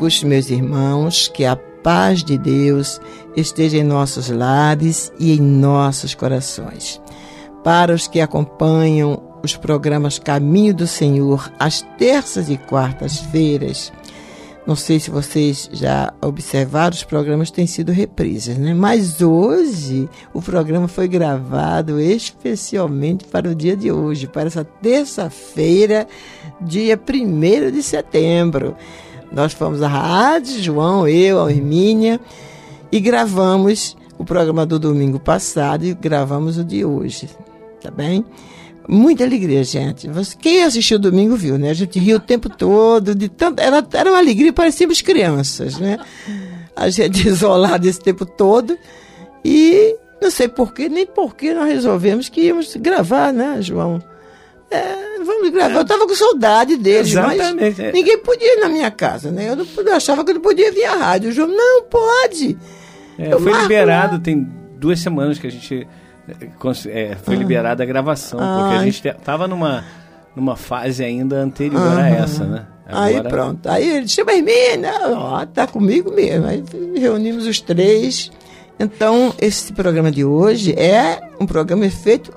Amigos, meus irmãos, que a paz de Deus esteja em nossos lares e em nossos corações. Para os que acompanham os programas Caminho do Senhor às terças e quartas-feiras, não sei se vocês já observaram, os programas têm sido reprises, né? Mas hoje o programa foi gravado especialmente para o dia de hoje, para essa terça-feira, dia 1 de setembro. Nós fomos à rádio, João, eu, a Hermínia, e gravamos o programa do domingo passado e gravamos o de hoje, tá bem? Muita alegria, gente. Quem assistiu domingo viu, né? A gente riu o tempo todo, de tanto, era, era uma alegria, parecíamos crianças, né? A gente isolado esse tempo todo e não sei porquê, nem porquê nós resolvemos que íamos gravar, né, João? É, vamos gravar. Eu estava com saudade deles, Exatamente. mas ninguém podia ir na minha casa, né? Eu, não, eu achava que eu não podia vir à rádio. O João, não, pode. É, foi liberado, lá. tem duas semanas que a gente é, foi ah. liberada a gravação, ah. porque a gente estava numa, numa fase ainda anterior ah. a essa, né? Agora... Aí pronto, aí ele chama Hermínia, ó, tá comigo mesmo. Aí reunimos os três. Então, esse programa de hoje é um programa feito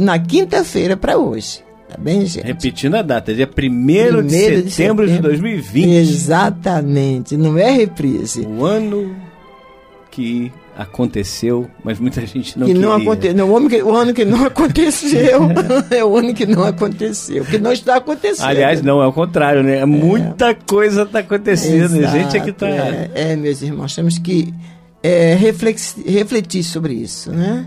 na quinta-feira para hoje. Tá bem, gente? Repetindo a data, dia 1 de, setembro de setembro de 2020. Exatamente, não é reprise. O ano que aconteceu, mas muita gente não que queria. não aconteceu, o, que, o ano que não aconteceu é o ano que não aconteceu, que não está acontecendo. Aliás, não é o contrário, né? É. Muita coisa está acontecendo, Exato, a gente é que está. É, é, meus irmãos, temos que é, refletir sobre isso, né?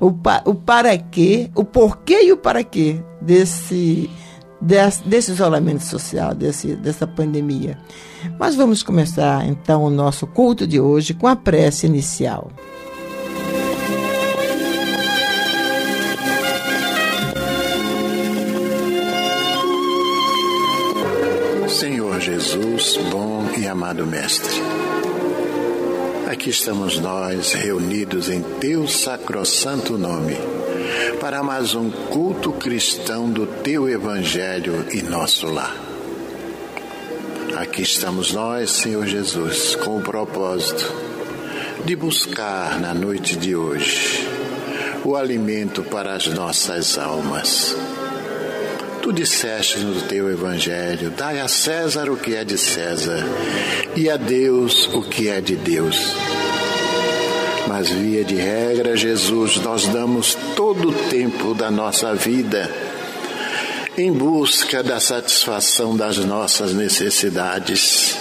O, pa, o para quê, o porquê e o para quê desse, desse, desse isolamento social, desse, dessa pandemia. Mas vamos começar então o nosso culto de hoje com a prece inicial. Senhor Jesus, bom e amado Mestre, aqui estamos nós reunidos em Teu sacrossanto nome para mais um culto cristão do Teu Evangelho e nosso lar. Aqui estamos nós, Senhor Jesus, com o propósito de buscar na noite de hoje o alimento para as nossas almas. Tu disseste no teu evangelho: dai a César o que é de César e a Deus o que é de Deus. Mas, via de regra, Jesus, nós damos todo o tempo da nossa vida em busca da satisfação das nossas necessidades,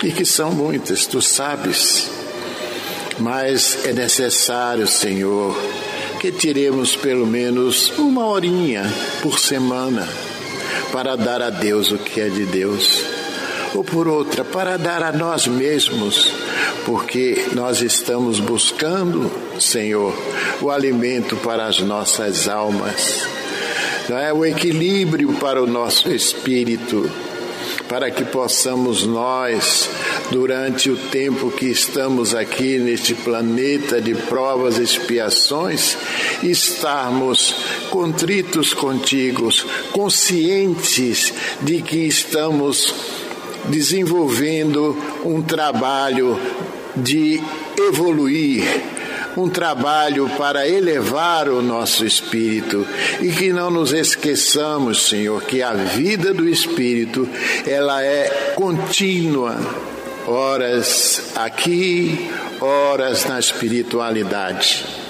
e que são muitas, tu sabes. Mas é necessário, Senhor, que tiremos pelo menos uma horinha por semana para dar a Deus o que é de Deus, ou por outra, para dar a nós mesmos, porque nós estamos buscando, Senhor, o alimento para as nossas almas, não é? O equilíbrio para o nosso espírito para que possamos nós, durante o tempo que estamos aqui neste planeta de provas e expiações, estarmos contritos contigo, conscientes de que estamos desenvolvendo um trabalho de evoluir um trabalho para elevar o nosso espírito. E que não nos esqueçamos, Senhor, que a vida do espírito ela é contínua, horas aqui, horas na espiritualidade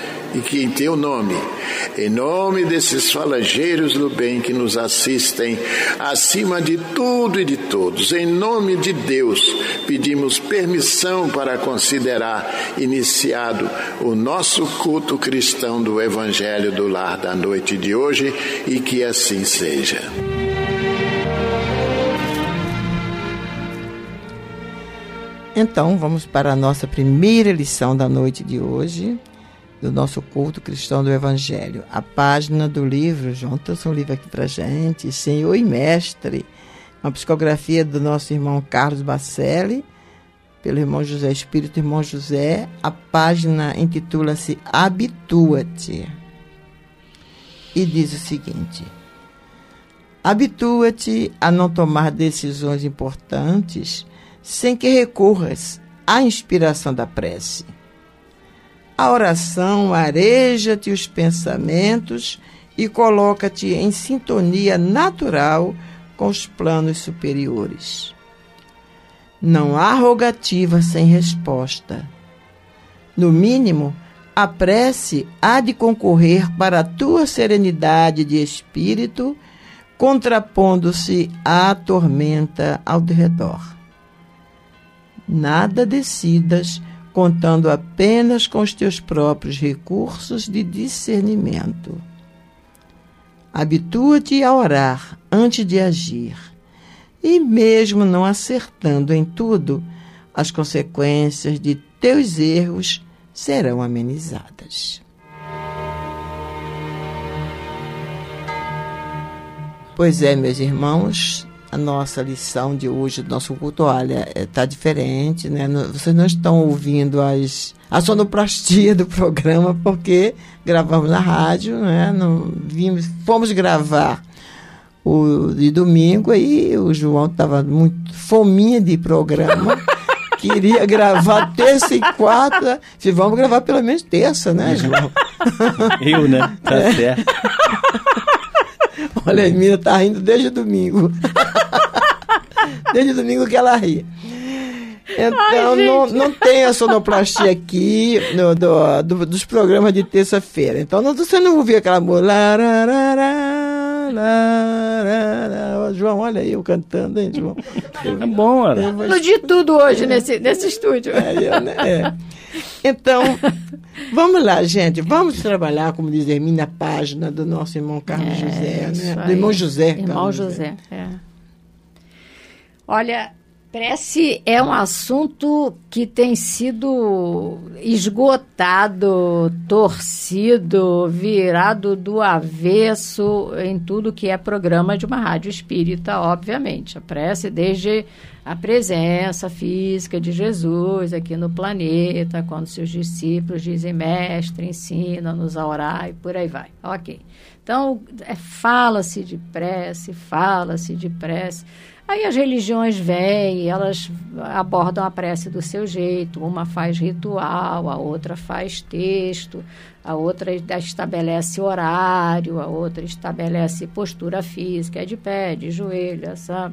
e que em teu nome, em nome desses falangeiros do bem que nos assistem, acima de tudo e de todos, em nome de Deus, pedimos permissão para considerar iniciado o nosso culto cristão do Evangelho do Lar da noite de hoje e que assim seja. Então, vamos para a nossa primeira lição da noite de hoje do nosso culto cristão do Evangelho. A página do livro, João trouxe um livro aqui para gente, Senhor e Mestre, uma psicografia do nosso irmão Carlos Bacelli, pelo irmão José Espírito, irmão José. A página intitula-se Habitua-te. E diz o seguinte: Habitua-te a não tomar decisões importantes sem que recorras à inspiração da prece a oração areja-te os pensamentos e coloca-te em sintonia natural com os planos superiores. Não há rogativa sem resposta. No mínimo, a prece há de concorrer para a tua serenidade de espírito, contrapondo-se à tormenta ao redor. Nada decidas contando apenas com os teus próprios recursos de discernimento. Habitua-te a orar antes de agir, e mesmo não acertando em tudo, as consequências de teus erros serão amenizadas. Pois é, meus irmãos, a nossa lição de hoje, do nosso culto, olha, está é, diferente, né? Vocês não estão ouvindo as, a sonoplastia do programa, porque gravamos na rádio, né? Não, vimos, fomos gravar o de domingo, aí o João estava muito fominha de programa. queria gravar terça e quarta. Disse, vamos gravar pelo menos terça, né, João? Eu, né? Tá é. certo. Olha, a menina tá rindo desde domingo. desde domingo que ela ri. Então, Ai, não, não tem a sonoplastia aqui no, do, do, dos programas de terça-feira. Então, não, você não ouvir aquela música. João, olha aí eu cantando, hein, João? É bom, olha. No de tudo hoje, nesse, nesse estúdio. É, eu, né? é. Então, vamos lá, gente. Vamos trabalhar, como diz Hermine, na página do nosso irmão Carlos é, José, né? Do irmão José. Irmão Carlos José, José. É. Olha, Prece é um assunto que tem sido esgotado, torcido, virado do avesso em tudo que é programa de uma rádio espírita, obviamente. A prece, desde a presença física de Jesus aqui no planeta, quando seus discípulos dizem, mestre, ensina-nos a orar e por aí vai. Ok. Então, é, fala-se de prece, fala-se de prece. Aí as religiões vêm, elas abordam a prece do seu jeito. Uma faz ritual, a outra faz texto, a outra estabelece horário, a outra estabelece postura física, é de pé, de joelho, essa.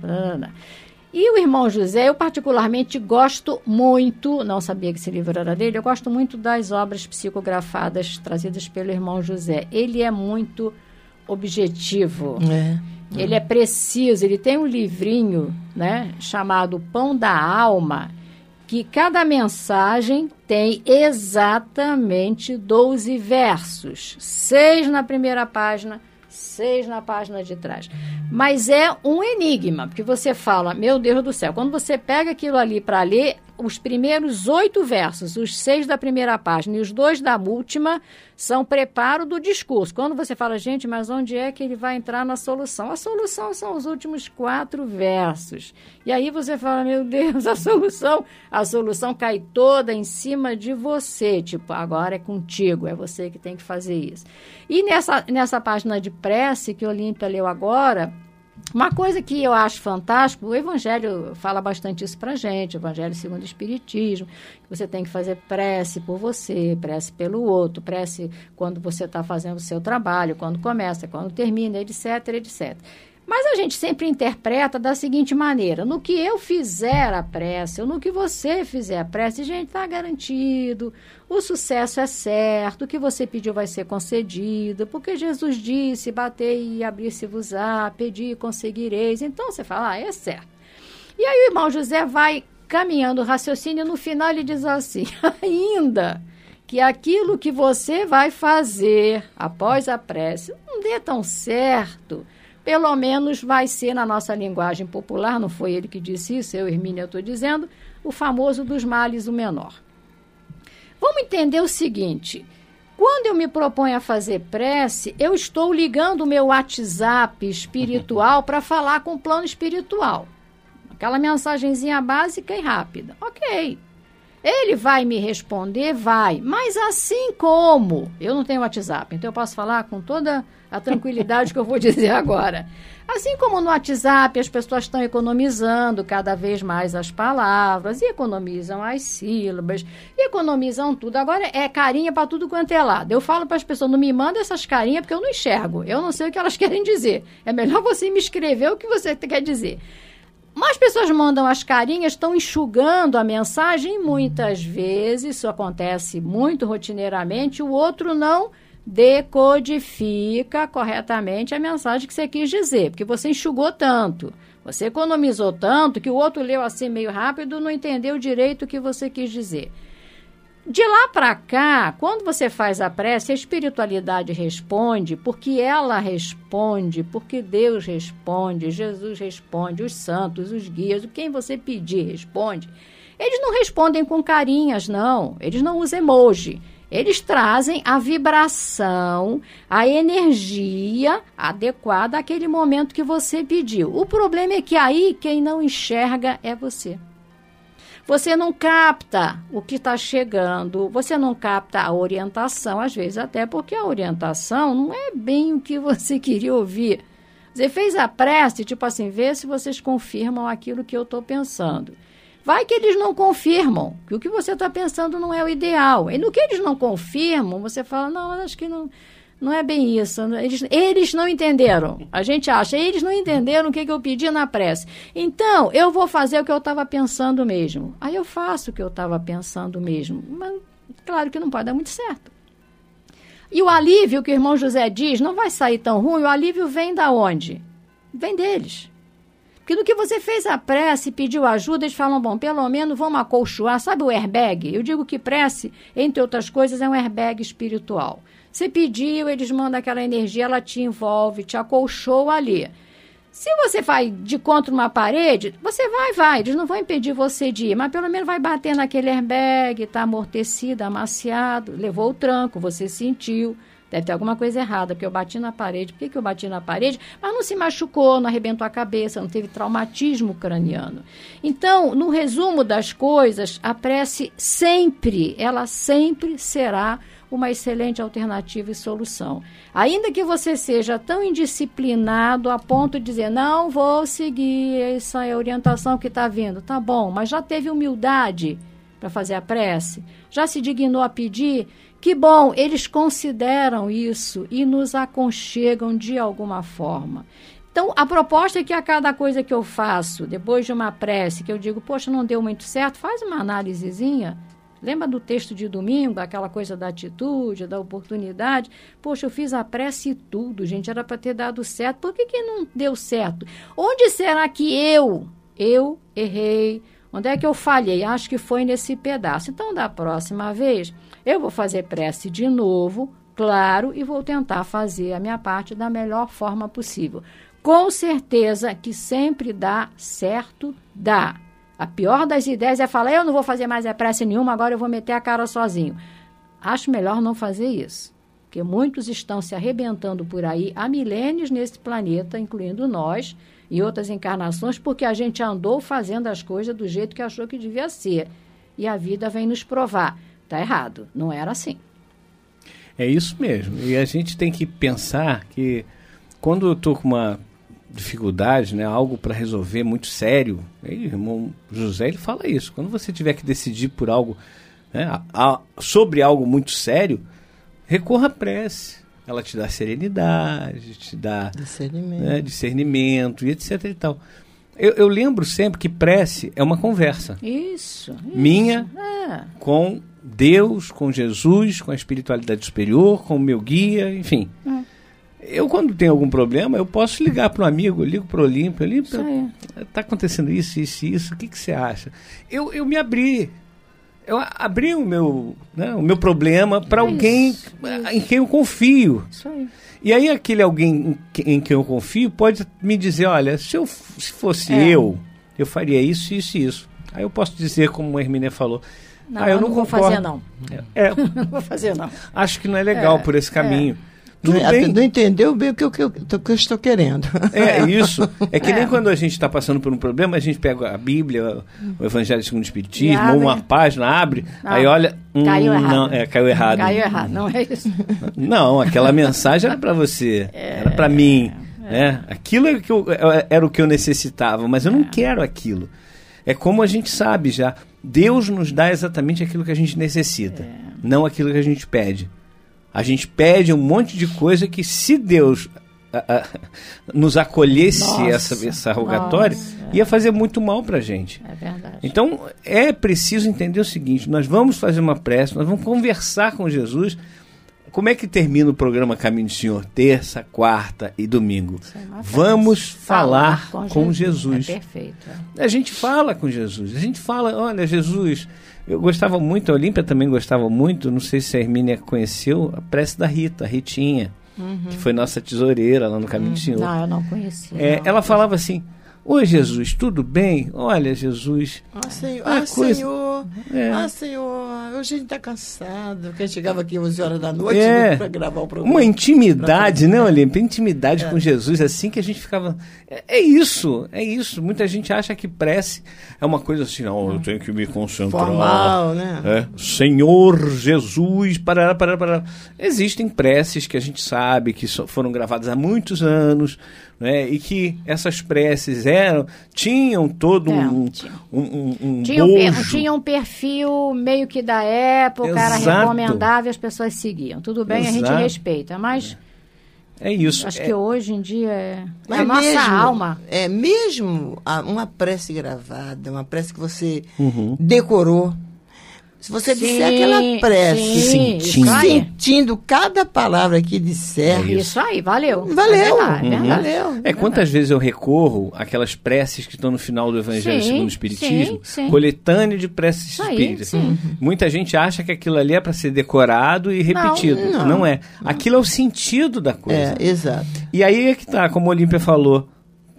E o irmão José, eu particularmente gosto muito, não sabia que esse livro era dele, eu gosto muito das obras psicografadas trazidas pelo irmão José. Ele é muito objetivo. É. Ele é preciso, ele tem um livrinho, né, chamado Pão da Alma, que cada mensagem tem exatamente 12 versos, seis na primeira página, seis na página de trás. Mas é um enigma, porque você fala, meu Deus do céu, quando você pega aquilo ali para ler, os primeiros oito versos, os seis da primeira página e os dois da última, são preparo do discurso. Quando você fala, gente, mas onde é que ele vai entrar na solução? A solução são os últimos quatro versos. E aí você fala, meu Deus, a solução, a solução cai toda em cima de você. Tipo, agora é contigo, é você que tem que fazer isso. E nessa, nessa página de prece que Olímpia leu agora, uma coisa que eu acho fantástico, o Evangelho fala bastante isso para gente, o Evangelho segundo o Espiritismo, que você tem que fazer prece por você, prece pelo outro, prece quando você está fazendo o seu trabalho, quando começa, quando termina, etc, etc. Mas a gente sempre interpreta da seguinte maneira: no que eu fizer a prece, ou no que você fizer a prece, gente, está garantido, o sucesso é certo, o que você pediu vai ser concedido, porque Jesus disse: batei e abrir-se-vos-á, pedi e conseguireis. Então você fala: ah, é certo. E aí o irmão José vai caminhando o raciocínio, no final ele diz assim: ainda que aquilo que você vai fazer após a prece não dê tão certo pelo menos vai ser na nossa linguagem popular, não foi ele que disse isso, eu, Hermínia, estou dizendo, o famoso dos males o menor. Vamos entender o seguinte: quando eu me proponho a fazer prece, eu estou ligando o meu WhatsApp espiritual para falar com o plano espiritual. Aquela mensagenzinha básica e rápida. Ok. Ele vai me responder? Vai. Mas assim como eu não tenho WhatsApp, então eu posso falar com toda a tranquilidade que eu vou dizer agora. Assim como no WhatsApp as pessoas estão economizando cada vez mais as palavras, e economizam as sílabas, e economizam tudo. Agora é carinha para tudo quanto é lado. Eu falo para as pessoas, não me manda essas carinhas porque eu não enxergo. Eu não sei o que elas querem dizer. É melhor você me escrever o que você quer dizer. Mas pessoas mandam as carinhas, estão enxugando a mensagem muitas vezes, isso acontece muito rotineiramente, o outro não decodifica corretamente a mensagem que você quis dizer, porque você enxugou tanto, você economizou tanto que o outro leu assim meio rápido, não entendeu direito o que você quis dizer. De lá para cá, quando você faz a prece, a espiritualidade responde, porque ela responde, porque Deus responde, Jesus responde, os santos, os guias, quem você pedir responde. Eles não respondem com carinhas, não. Eles não usam emoji. Eles trazem a vibração, a energia adequada àquele momento que você pediu. O problema é que aí quem não enxerga é você. Você não capta o que está chegando, você não capta a orientação, às vezes até porque a orientação não é bem o que você queria ouvir. Você fez a prece, tipo assim, vê se vocês confirmam aquilo que eu estou pensando. Vai que eles não confirmam, que o que você está pensando não é o ideal. E no que eles não confirmam, você fala, não, acho que não, não é bem isso. Eles, eles não entenderam. A gente acha, eles não entenderam o que, que eu pedi na prece. Então, eu vou fazer o que eu estava pensando mesmo. Aí eu faço o que eu estava pensando mesmo. Mas, claro que não pode dar muito certo. E o alívio que o irmão José diz não vai sair tão ruim, o alívio vem da onde? Vem deles. Porque no que você fez a prece pediu ajuda, eles falam, bom, pelo menos vamos acolchoar. Sabe o airbag? Eu digo que prece, entre outras coisas, é um airbag espiritual. Você pediu, eles mandam aquela energia, ela te envolve, te acolchou ali. Se você vai de contra uma parede, você vai, vai, eles não vão impedir você de ir, mas pelo menos vai bater naquele airbag, tá amortecido, amaciado, levou o tranco, você sentiu. Deve ter alguma coisa errada, porque eu bati na parede. Por que, que eu bati na parede? Mas não se machucou, não arrebentou a cabeça, não teve traumatismo craniano. Então, no resumo das coisas, a prece sempre, ela sempre será uma excelente alternativa e solução. Ainda que você seja tão indisciplinado a ponto de dizer, não vou seguir essa orientação que está vindo, tá bom, mas já teve humildade para fazer a prece? Já se dignou a pedir? Que bom, eles consideram isso e nos aconchegam de alguma forma. Então, a proposta é que a cada coisa que eu faço, depois de uma prece, que eu digo, poxa, não deu muito certo, faz uma análisezinha. Lembra do texto de domingo, aquela coisa da atitude, da oportunidade? Poxa, eu fiz a prece e tudo, gente, era para ter dado certo. Por que, que não deu certo? Onde será que eu, eu errei? Onde é que eu falhei? Acho que foi nesse pedaço. Então, da próxima vez, eu vou fazer prece de novo, claro, e vou tentar fazer a minha parte da melhor forma possível com certeza que sempre dá certo, dá. A pior das ideias é falar, eu não vou fazer mais a prece nenhuma, agora eu vou meter a cara sozinho. Acho melhor não fazer isso, porque muitos estão se arrebentando por aí há milênios nesse planeta, incluindo nós e outras encarnações, porque a gente andou fazendo as coisas do jeito que achou que devia ser. E a vida vem nos provar. Está errado, não era assim. É isso mesmo. E a gente tem que pensar que quando eu estou com uma dificuldade, né, algo para resolver muito sério. O irmão José ele fala isso. Quando você tiver que decidir por algo, né, a, a, sobre algo muito sério, recorra à prece. Ela te dá serenidade, te dá discernimento, né, discernimento e etc e tal. Eu, eu, lembro sempre que prece é uma conversa. Isso. isso minha é. com Deus, com Jesus, com a espiritualidade superior, com o meu guia, enfim. É. Eu, quando tenho algum problema, eu posso ligar para um amigo, eu ligo para o Olímpio, Olímpio, está acontecendo isso, isso, isso, o que, que você acha? Eu, eu me abri. Eu abri o meu, né, o meu problema para alguém isso. em quem eu confio. Isso aí. E aí aquele alguém em quem eu confio pode me dizer, olha, se eu se fosse é. eu, eu faria isso, isso e isso. Aí eu posso dizer, como a Hermínia falou, não, ah, eu, eu não, não vou fazer não. É, não vou fazer não. Acho que não é legal é, por esse caminho. É. Tudo não, bem. não entendeu bem o que, eu, que, eu, que eu estou querendo. É, isso. É que nem é. quando a gente está passando por um problema, a gente pega a Bíblia, o Evangelho segundo o Espiritismo, ou uma página, abre, não, aí olha. Hum, caiu errado. Não, é, caiu errado. Caiu errado, não é isso. Não, aquela mensagem era para você, é, era para mim. É. Né? Aquilo era, que eu, era o que eu necessitava, mas eu não é. quero aquilo. É como a gente sabe já. Deus nos dá exatamente aquilo que a gente necessita, é. não aquilo que a gente pede. A gente pede um monte de coisa que, se Deus a, a, nos acolhesse nossa, essa, essa rogatória, nossa, ia fazer muito mal para a gente. É verdade. Então, é preciso entender o seguinte: nós vamos fazer uma prece, nós vamos conversar com Jesus. Como é que termina o programa Caminho do Senhor? Terça, quarta e domingo. É vamos falar, falar, com, Jesus. Jesus. É perfeito. É. A gente fala com Jesus. A gente fala, olha, Jesus, eu gostava muito, a Olímpia também gostava muito, não sei se a Hermínia conheceu, a prece da Rita, a Ritinha, uhum. que foi nossa tesoureira lá no Caminho uhum. do Senhor. Não, eu não conhecia. É, não. Ela falava assim, Oi, Jesus, tudo bem? Olha, Jesus. Ah, Senhor. Ah, coisa... Senhor. É. Ah, Senhor. Hoje a gente está cansado. Gente chegava aqui 11 horas da noite é. para gravar o programa. Uma intimidade, né, Olímpia? Intimidade é. com Jesus, assim que a gente ficava. É, é, isso, é isso. Muita gente acha que prece é uma coisa assim, não, eu tenho que me concentrar. Formal, né? É. Senhor Jesus, parará, parará, parará. Existem preces que a gente sabe que foram gravadas há muitos anos né? E que essas preces eram tinham todo é, um, tinha. um, um, um tinha, um, tinha um perfil meio que da época, Exato. era recomendável, as pessoas seguiam. Tudo bem, Exato. a gente respeita, mas é isso. Acho é. que hoje em dia é, é a nossa mesmo, alma. É mesmo uma prece gravada, uma prece que você uhum. decorou se você sim, disser aquela prece, sim, sentindo. sentindo cada palavra que disser. É isso. aí, valeu. Valeu. É uhum. valeu. É, quantas vezes eu recorro àquelas preces que estão no final do Evangelho sim, segundo o Espiritismo? Sim, coletânea de preces espíritas. Muita gente acha que aquilo ali é para ser decorado e repetido. Não, não. não, é. Aquilo é o sentido da coisa. É, exato. E aí é que tá, como a Olímpia falou,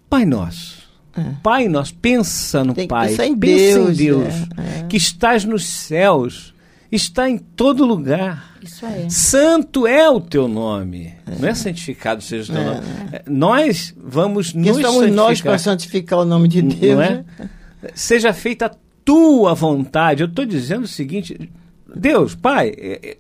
Pai Nosso é. Pai nós pensa no Tem Pai, pensa em pensa Deus, em Deus, é, é. que estás nos céus, está em todo lugar. Isso aí. Santo é o teu nome. Não é santificado seja o teu nome. Nós vamos nos somos santificar. nós para santificar o nome de Deus. Não é? Né? Seja feita a tua vontade. Eu estou dizendo o seguinte: Deus, Pai,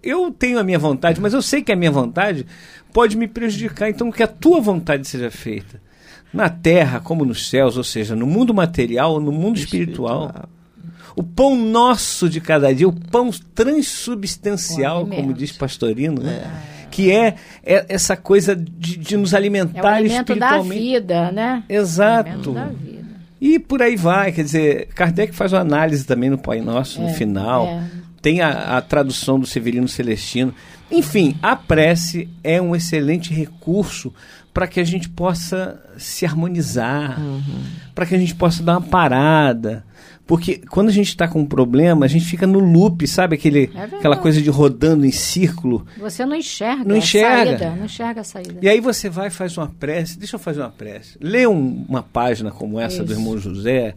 eu tenho a minha vontade, mas eu sei que a minha vontade pode me prejudicar. Então, que a tua vontade seja feita na terra como nos céus, ou seja, no mundo material no mundo espiritual. espiritual. O pão nosso de cada dia, o pão transubstancial, como diz Pastorino, né? que é, é essa coisa de, de nos alimentar é o alimento espiritualmente. da vida, né? Exato. É o alimento da vida. E por aí vai, quer dizer, Kardec faz uma análise também no Pai Nosso, no É, final. É. Tem a, a tradução do Severino Celestino. Enfim, a prece é um excelente recurso para que a gente possa se harmonizar, para que a gente possa dar uma parada. Porque quando a gente está com um problema, a gente fica no loop, sabe? Aquele, verdade. aquela coisa de rodando em círculo. Você não enxerga Não a enxerga. saída. Não enxerga a saída. E aí você vai e faz uma prece. Deixa eu fazer uma prece. Lê um- uma página como essa do Isso. irmão José.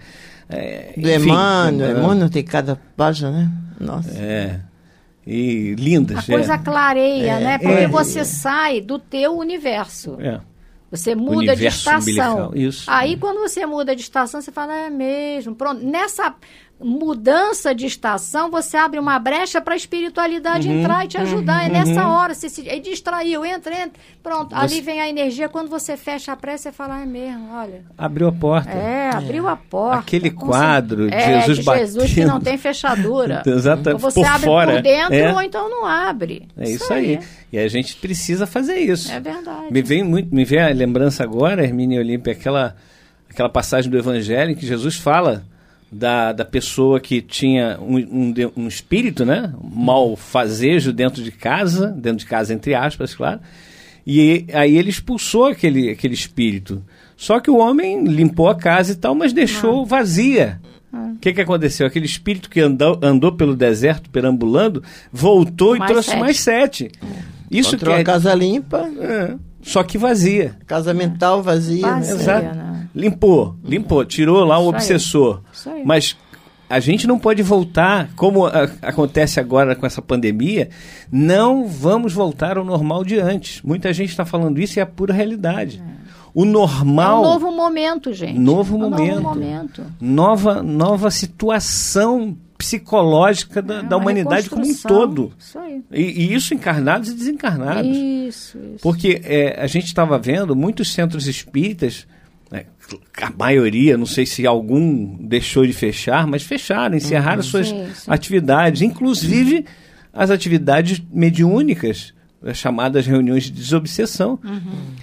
É, Do enfim, Emmanuel, é, Emmanuel tem cada página, né? Nossa. É. E lindas. A coisa é. clareia, né? Porque é. você sai do teu universo. É. Você muda de estação. Aí quando você muda de estação, você fala, é mesmo. Pronto. Nessa mudança de estação, você abre uma brecha para a espiritualidade Uhum. entrar e te ajudar. É nessa hora, você se aí distraiu, entra, entra. Pronto, ali Você- vem a energia. Quando você fecha a prece, você fala, é mesmo, olha. Abriu a porta. É, abriu a porta. Aquele quadro de certeza. Jesus é, de Jesus que batendo. não tem fechadura. Exato, Ou você por abre fora. por dentro É. ou então não abre. É isso aí. E a gente precisa fazer isso. É verdade. Me vem muito, me vem a lembrança agora, Hermínia Olímpia, aquela, aquela passagem do Evangelho em que Jesus fala da, da pessoa que tinha um, um, um espírito, né? Um malfazejo dentro de casa, dentro de casa, entre aspas, claro. E aí ele expulsou aquele, aquele espírito. Só que o homem limpou a casa e tal, mas Ah. deixou vazia. O que, que aconteceu? Aquele espírito que andou, andou pelo deserto perambulando voltou e Mais trouxe sete. mais sete. Isso Encontrou quer a casa limpa, é, só que vazia. casa mental vazia. Vazia. né? Exato. né? Limpou, limpou, tirou lá o obsessor. Isso aí. Mas a gente não pode voltar, como a- acontece agora com essa pandemia, não vamos voltar ao normal de antes. Muita gente está falando isso e é a pura realidade. O É normal, um novo momento, gente. Novo É um momento. novo momento. nova, nova situação psicológica da, É da uma humanidade como um todo. Isso aí. E, e isso encarnados e desencarnados. Isso, isso. Porque é, a gente estava vendo muitos centros espíritas, né, a maioria, não sei se algum deixou de fechar, mas fecharam, encerraram suas Sim, sim. atividades, inclusive as atividades mediúnicas, as chamadas reuniões de desobsessão.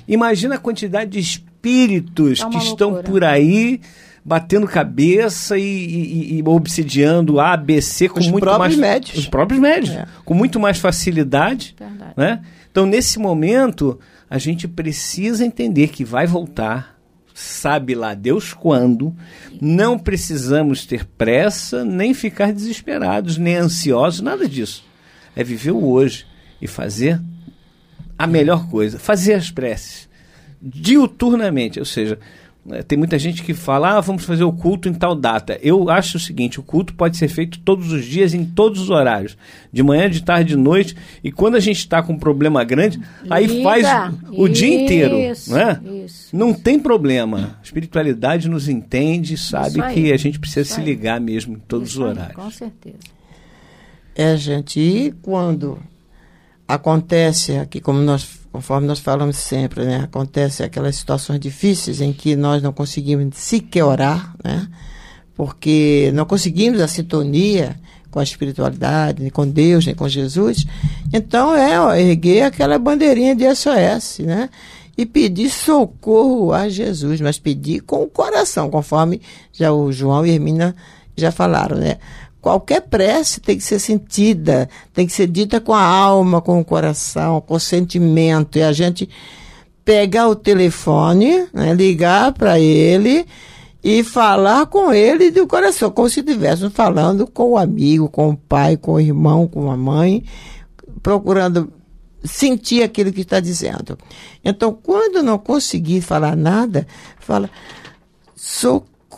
Imagina a quantidade de espíritos É que estão loucura. por aí batendo cabeça e, e- e obsidiando A, B, C com Os muito próprios mais médios. os próprios médios, É. com muito mais facilidade Verdade. né? Então, nesse momento, a gente precisa entender que vai voltar, sabe lá Deus quando, não precisamos ter pressa, nem ficar desesperados, nem ansiosos, nada disso. É viver o hoje e fazer a melhor coisa, fazer as preces diuturnamente, ou seja, tem muita gente que fala, ah, vamos fazer o culto em tal data. Eu acho o seguinte, o culto pode ser feito todos os dias, em todos os horários, de manhã, de tarde, de noite, e quando a gente está com um problema grande, aí Liga. faz o dia inteiro, Isso, não é? isso. Não tem problema. A espiritualidade nos entende, sabe Isso aí. que a gente precisa Isso se aí. ligar mesmo em todos Isso os aí, horários. Com certeza. É, gente, e quando acontece aqui, como nós, conforme nós falamos sempre, né? Acontece aquelas situações difíceis em que nós não conseguimos sequer orar, né? Porque não conseguimos a sintonia com a espiritualidade, nem com Deus, nem com Jesus. Então é ó, erguer aquela bandeirinha de SOS, né? E pedir socorro a Jesus, mas pedir com o coração, conforme já o João e Hermina já falaram, né? Qualquer prece tem que ser sentida, tem que ser dita com a alma, com o coração, com o sentimento. E a gente pegar o telefone, né, ligar para ele e falar com ele do coração, como se estivéssemos falando com o amigo, com o pai, com o irmão, com a mãe, procurando sentir aquilo que está dizendo. Então, quando não conseguir falar nada, fala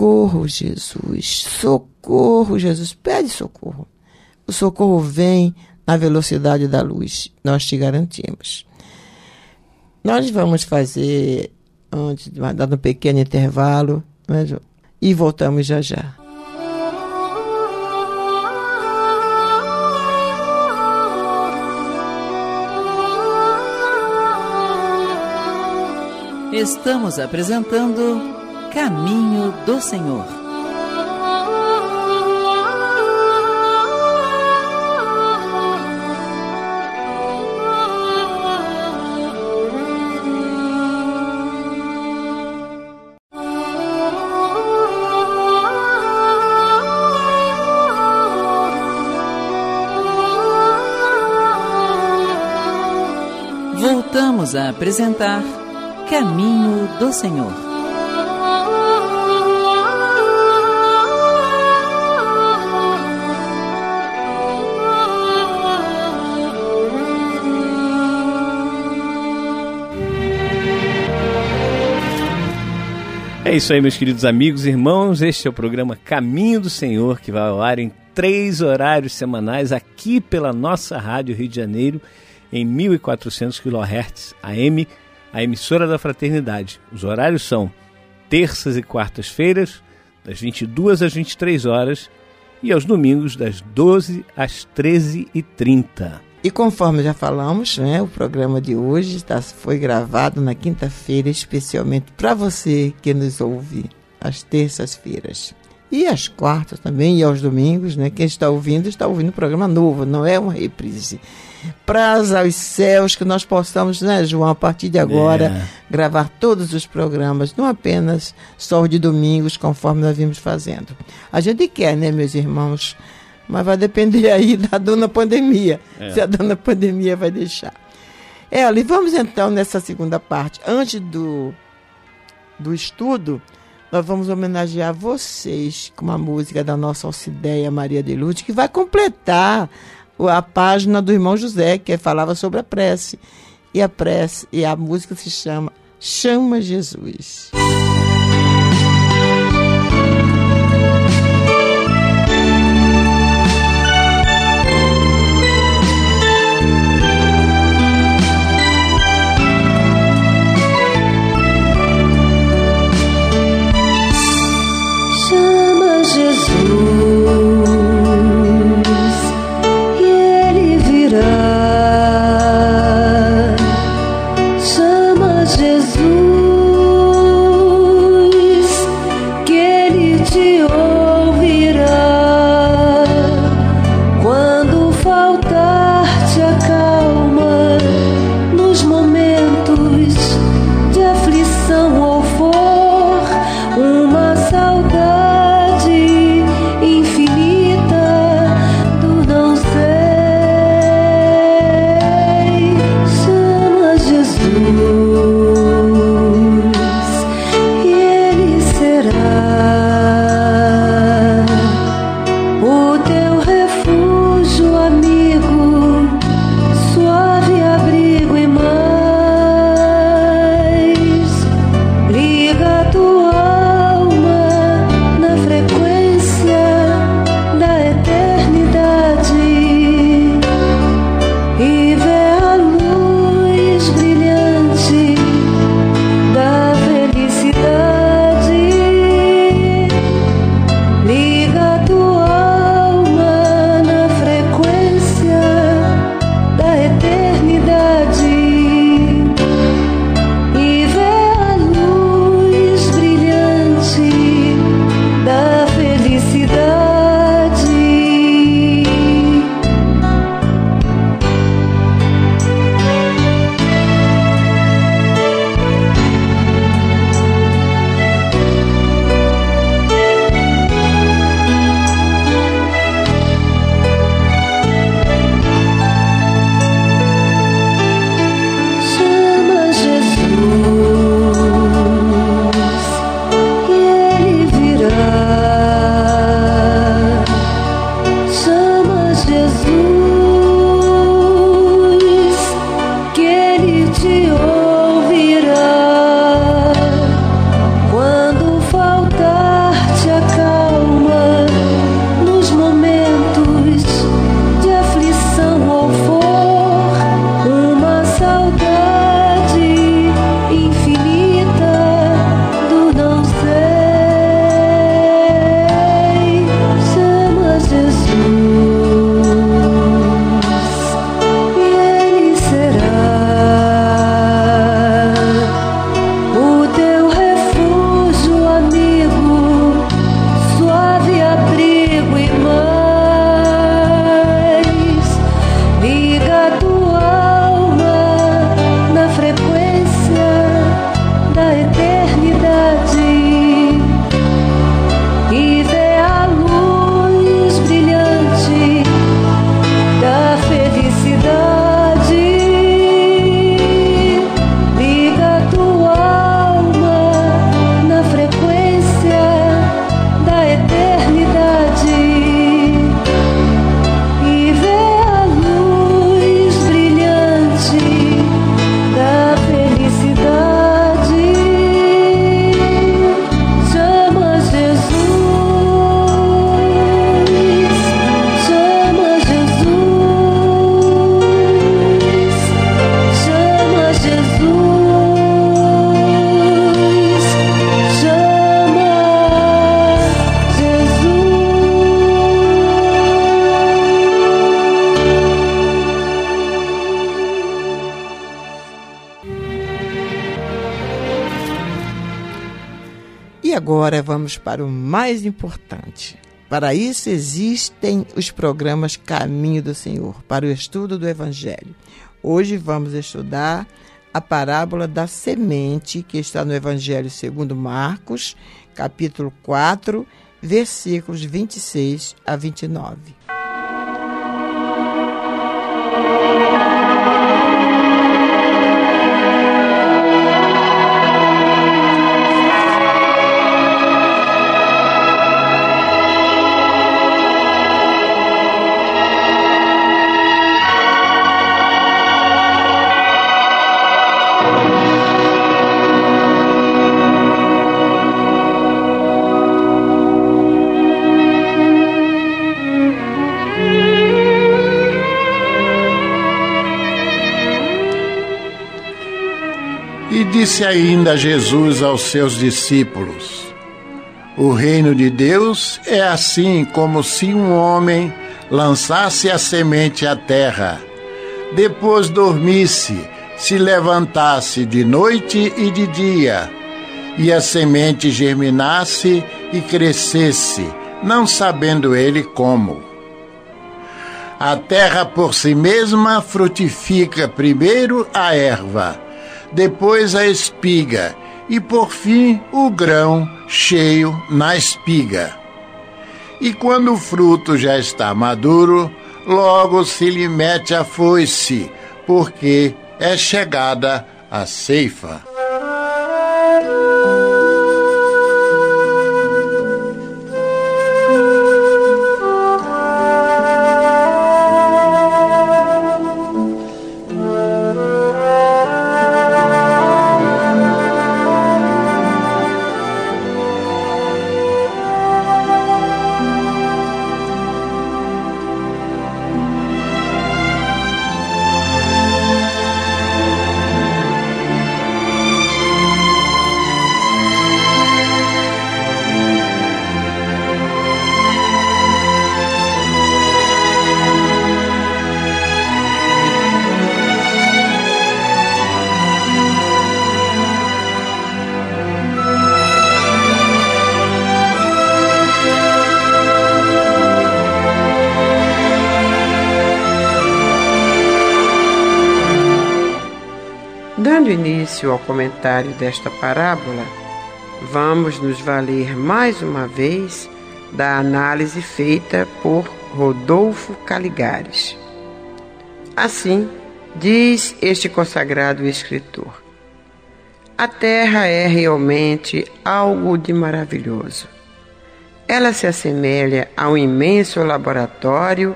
socorro, Jesus, socorro, Jesus, pede socorro. O socorro vem na velocidade da luz, nós te garantimos. Nós vamos fazer, antes de dar um pequeno intervalo, né, e voltamos já já. Estamos apresentando Caminho do Senhor. Voltamos a apresentar Caminho do Senhor. É isso aí, meus queridos amigos e irmãos. Este é o programa Caminho do Senhor, que vai ao ar em três horários semanais aqui pela nossa Rádio Rio de Janeiro, em 1400 kHz AM, a emissora da Fraternidade. Os horários são terças e quartas-feiras, das 22 às 23 horas, e aos domingos, das 12 às 13h30. E conforme já falamos, né, o programa de hoje tá, foi gravado na quinta-feira, especialmente para você que nos ouve às terças-feiras. E às quartas também, e aos domingos, né? Quem está ouvindo, está ouvindo um programa novo, não é uma reprise. Praza aos céus que nós possamos, né, João, a partir de agora, é. gravar todos os programas, não apenas só de domingos, conforme nós vimos fazendo. A gente quer, né, meus irmãos? Mas vai depender aí da dona pandemia, é. se a dona pandemia vai deixar. É, e vamos então nessa segunda parte. Antes do, do estudo, nós vamos homenagear vocês com uma música da nossa Alcideia Maria de Lute, que vai completar a página do irmão José, que falava sobre a prece. E a prece, e a música se chama Chama Jesus. Jesus. E agora vamos para o mais importante. Para isso existem os programas Caminho do Senhor, para o estudo do Evangelho. Hoje vamos estudar a parábola da semente, que está no Evangelho segundo Marcos, capítulo 4, versículos 26 a 29. Disse ainda Jesus aos seus discípulos: O reino de Deus é assim como se um homem lançasse a semente à terra, depois dormisse, se levantasse de noite e de dia, e a semente germinasse e crescesse, não sabendo ele como. A terra por si mesma frutifica primeiro a erva depois a espiga e por fim o grão cheio na espiga. E quando o fruto já está maduro, logo se lhe mete a foice, porque é chegada a ceifa. Comentário desta parábola, vamos nos valer mais uma vez da análise feita por Rodolfo Caligares. Assim, diz este consagrado escritor: A terra é realmente algo de maravilhoso. Ela se assemelha a um imenso laboratório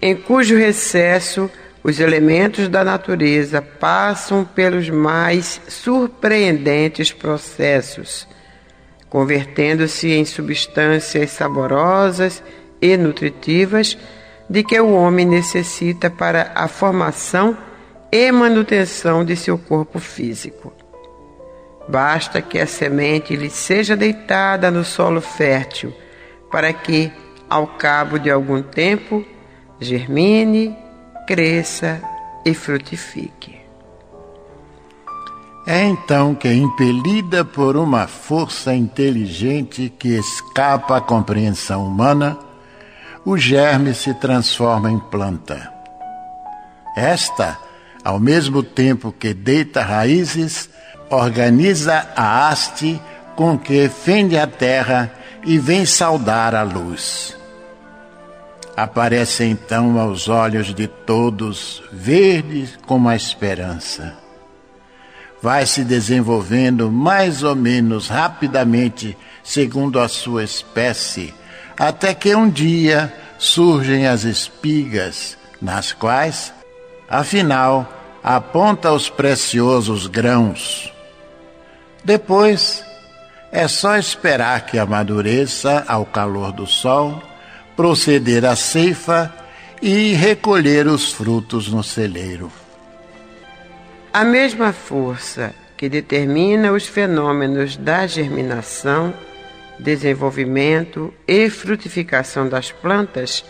em cujo recesso os elementos da natureza passam pelos mais surpreendentes processos, convertendo-se em substâncias saborosas e nutritivas de que o homem necessita para a formação e manutenção de seu corpo físico. Basta que a semente lhe seja deitada no solo fértil, para que, ao cabo de algum tempo, germine cresça e frutifique. É então que, impelida por uma força inteligente que escapa à compreensão humana, o germe se transforma em planta. Esta, ao mesmo tempo que deita raízes, organiza a haste com que fende a terra e vem saudar a luz aparece então aos olhos de todos, verde como a esperança. Vai se desenvolvendo mais ou menos rapidamente, segundo a sua espécie, até que um dia surgem as espigas, nas quais, afinal, aponta os preciosos grãos. Depois, é só esperar que amadureça ao calor do sol proceder à ceifa e recolher os frutos no celeiro. A mesma força que determina os fenômenos da germinação, desenvolvimento e frutificação das plantas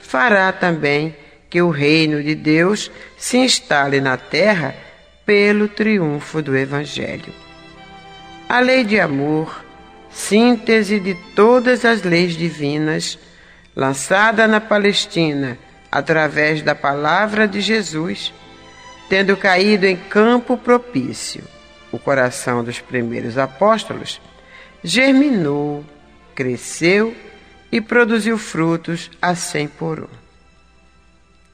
fará também que o reino de Deus se instale na terra pelo triunfo do Evangelho. A lei de amor síntese de todas as leis divinas, lançada na Palestina através da palavra de Jesus, tendo caído em campo propício, o coração dos primeiros apóstolos germinou, cresceu e produziu frutos a cem por um.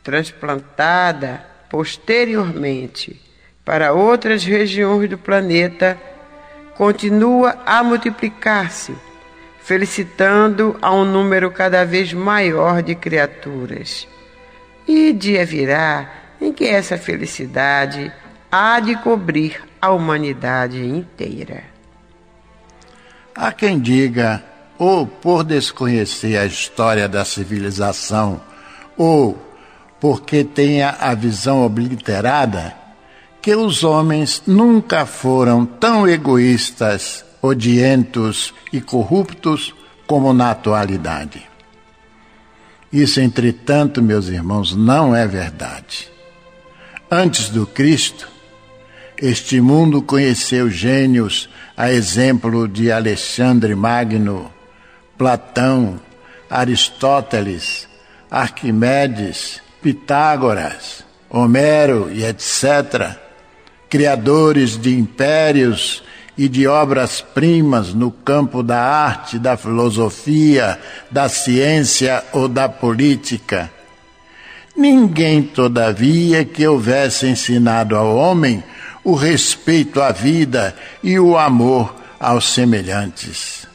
Transplantada posteriormente para outras regiões do planeta, continua a multiplicar-se, felicitando a um número cada vez maior de criaturas. E dia virá em que essa felicidade há de cobrir a humanidade inteira. Há quem diga, ou por desconhecer a história da civilização, ou porque tenha a visão obliterada, que os homens nunca foram tão egoístas, odientos e corruptos como na atualidade. Isso, entretanto, meus irmãos, não é verdade. Antes do Cristo, este mundo conheceu gênios a exemplo de Alexandre Magno, Platão, Aristóteles, Arquimedes, Pitágoras, Homero e etc criadores de impérios e de obras-primas no campo da arte, da filosofia, da ciência ou da política. Ninguém, todavia, que houvesse ensinado ao homem o respeito à vida e o amor aos semelhantes.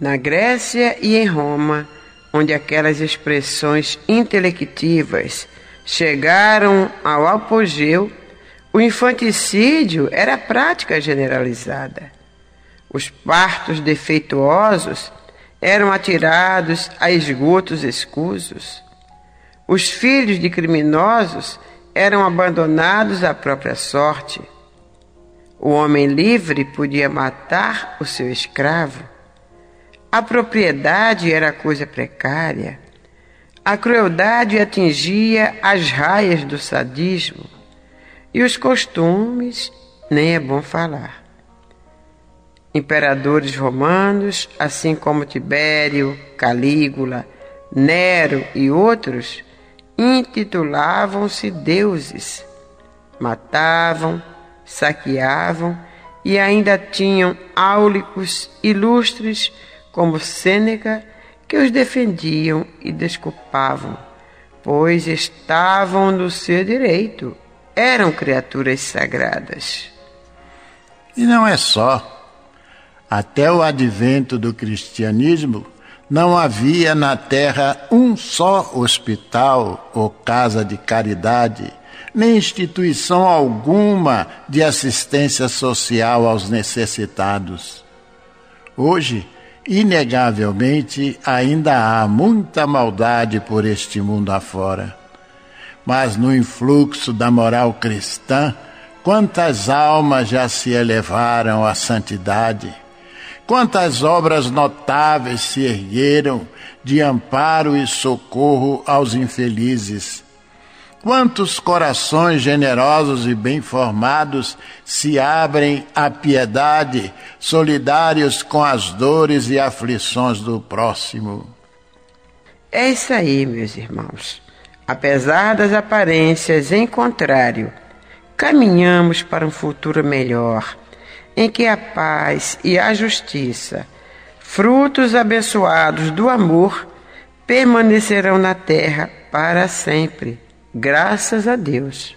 Na Grécia e em Roma, onde aquelas expressões intelectivas chegaram ao apogeu, o infanticídio era prática generalizada. Os partos defeituosos eram atirados a esgotos escusos. Os filhos de criminosos eram abandonados à própria sorte. O homem livre podia matar o seu escravo. A propriedade era coisa precária. A crueldade atingia as raias do sadismo. E os costumes, nem é bom falar. Imperadores romanos, assim como Tibério, Calígula, Nero e outros, intitulavam-se deuses. Matavam, saqueavam e ainda tinham áulicos ilustres como Sêneca que os defendiam e desculpavam, pois estavam no seu direito eram criaturas sagradas. E não é só. Até o advento do cristianismo, não havia na terra um só hospital ou casa de caridade, nem instituição alguma de assistência social aos necessitados. Hoje, inegavelmente, ainda há muita maldade por este mundo afora mas no influxo da moral cristã, quantas almas já se elevaram à santidade, quantas obras notáveis se ergueram de amparo e socorro aos infelizes. Quantos corações generosos e bem formados se abrem à piedade, solidários com as dores e aflições do próximo. É isso aí, meus irmãos. Apesar das aparências em contrário, caminhamos para um futuro melhor, em que a paz e a justiça, frutos abençoados do amor, permanecerão na terra para sempre. Graças a Deus.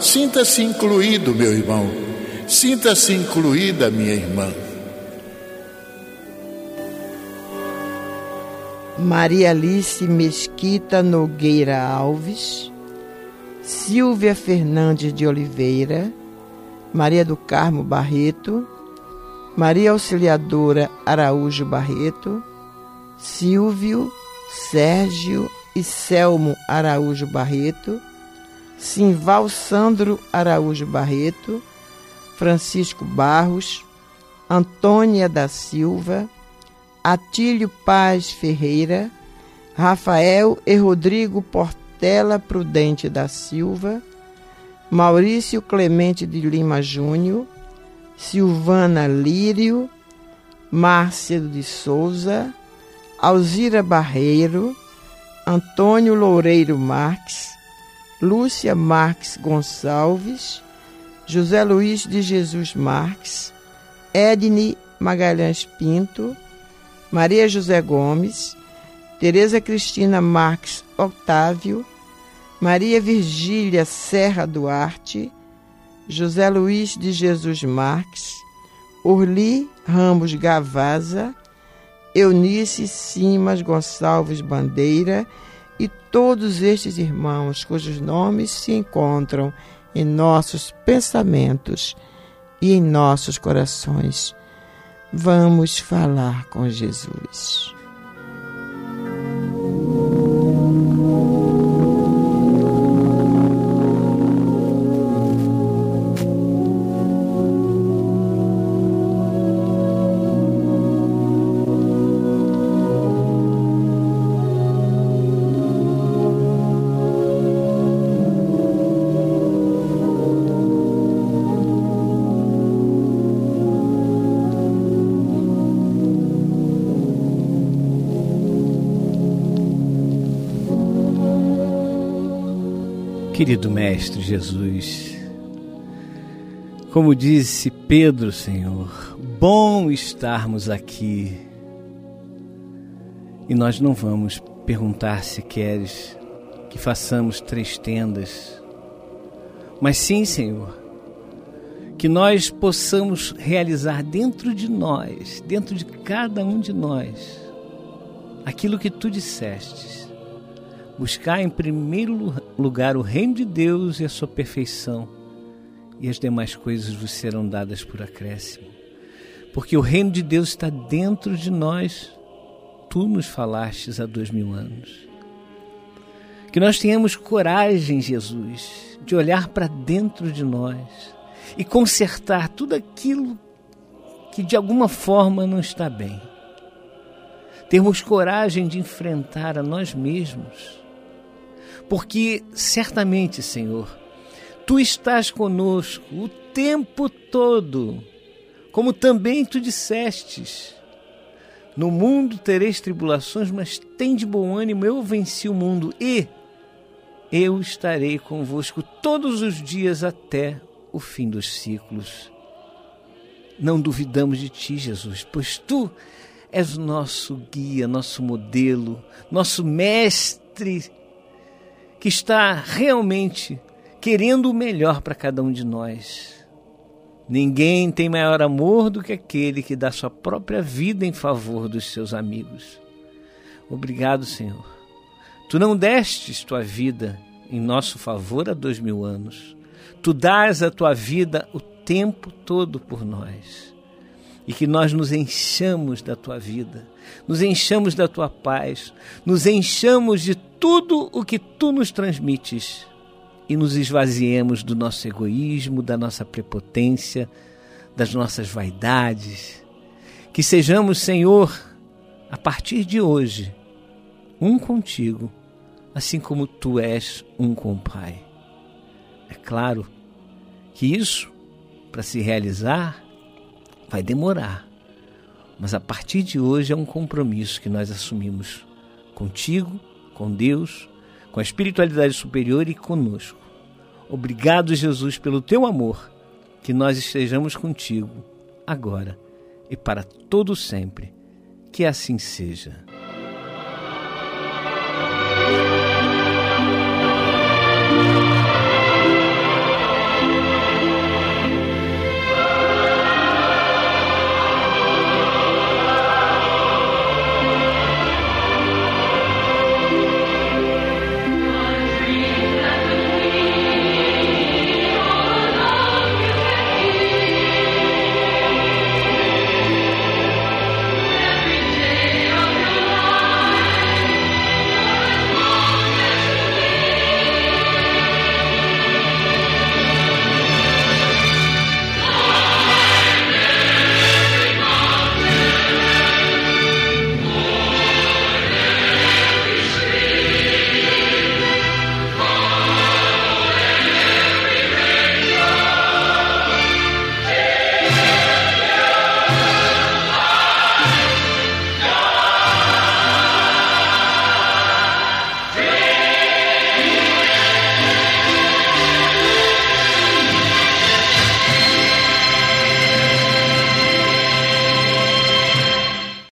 sinta-se incluído, meu irmão, sinta-se incluída, minha irmã. Maria Alice Mesquita Nogueira Alves, Silvia Fernandes de Oliveira, Maria do Carmo Barreto, Maria Auxiliadora Araújo Barreto, Silvio, Sérgio e Selmo Araújo Barreto, Simval Sandro Araújo Barreto, Francisco Barros, Antônia da Silva, Atílio Paz Ferreira, Rafael e Rodrigo Portela Prudente da Silva, Maurício Clemente de Lima Júnior, Silvana Lírio, Márcia de Souza, Alzira Barreiro, Antônio Loureiro Marques, Lúcia Marques Gonçalves, José Luiz de Jesus Marques, Edne Magalhães Pinto, Maria José Gomes, Tereza Cristina Marques Otávio, Maria Virgília Serra Duarte, José Luiz de Jesus Marques, Urli Ramos Gavaza, Eunice Simas Gonçalves Bandeira e todos estes irmãos cujos nomes se encontram em nossos pensamentos e em nossos corações. Vamos falar com Jesus. Querido Mestre Jesus, como disse Pedro, Senhor, bom estarmos aqui. E nós não vamos perguntar se queres que façamos três tendas, mas sim, Senhor, que nós possamos realizar dentro de nós, dentro de cada um de nós, aquilo que tu dissestes buscar em primeiro lugar o reino de Deus e a sua perfeição, e as demais coisas vos serão dadas por acréscimo. Porque o reino de Deus está dentro de nós, tu nos falastes há dois mil anos. Que nós tenhamos coragem, Jesus, de olhar para dentro de nós e consertar tudo aquilo que de alguma forma não está bem. Termos coragem de enfrentar a nós mesmos. Porque certamente, Senhor, tu estás conosco o tempo todo, como também tu dissestes. No mundo tereis tribulações, mas tem de bom ânimo, eu venci o mundo e eu estarei convosco todos os dias até o fim dos ciclos. Não duvidamos de ti, Jesus, pois tu és nosso guia, nosso modelo, nosso mestre, que está realmente querendo o melhor para cada um de nós. Ninguém tem maior amor do que aquele que dá sua própria vida em favor dos seus amigos. Obrigado, Senhor. Tu não destes tua vida em nosso favor há dois mil anos. Tu dás a tua vida o tempo todo por nós. E que nós nos enchamos da tua vida, nos enchamos da tua paz, nos enchamos de tudo o que tu nos transmites e nos esvaziemos do nosso egoísmo, da nossa prepotência, das nossas vaidades. Que sejamos, Senhor, a partir de hoje, um contigo, assim como tu és um com o Pai. É claro que isso, para se realizar, vai demorar. Mas a partir de hoje é um compromisso que nós assumimos contigo, com Deus, com a espiritualidade superior e conosco. Obrigado, Jesus, pelo teu amor, que nós estejamos contigo agora e para todo sempre. Que assim seja.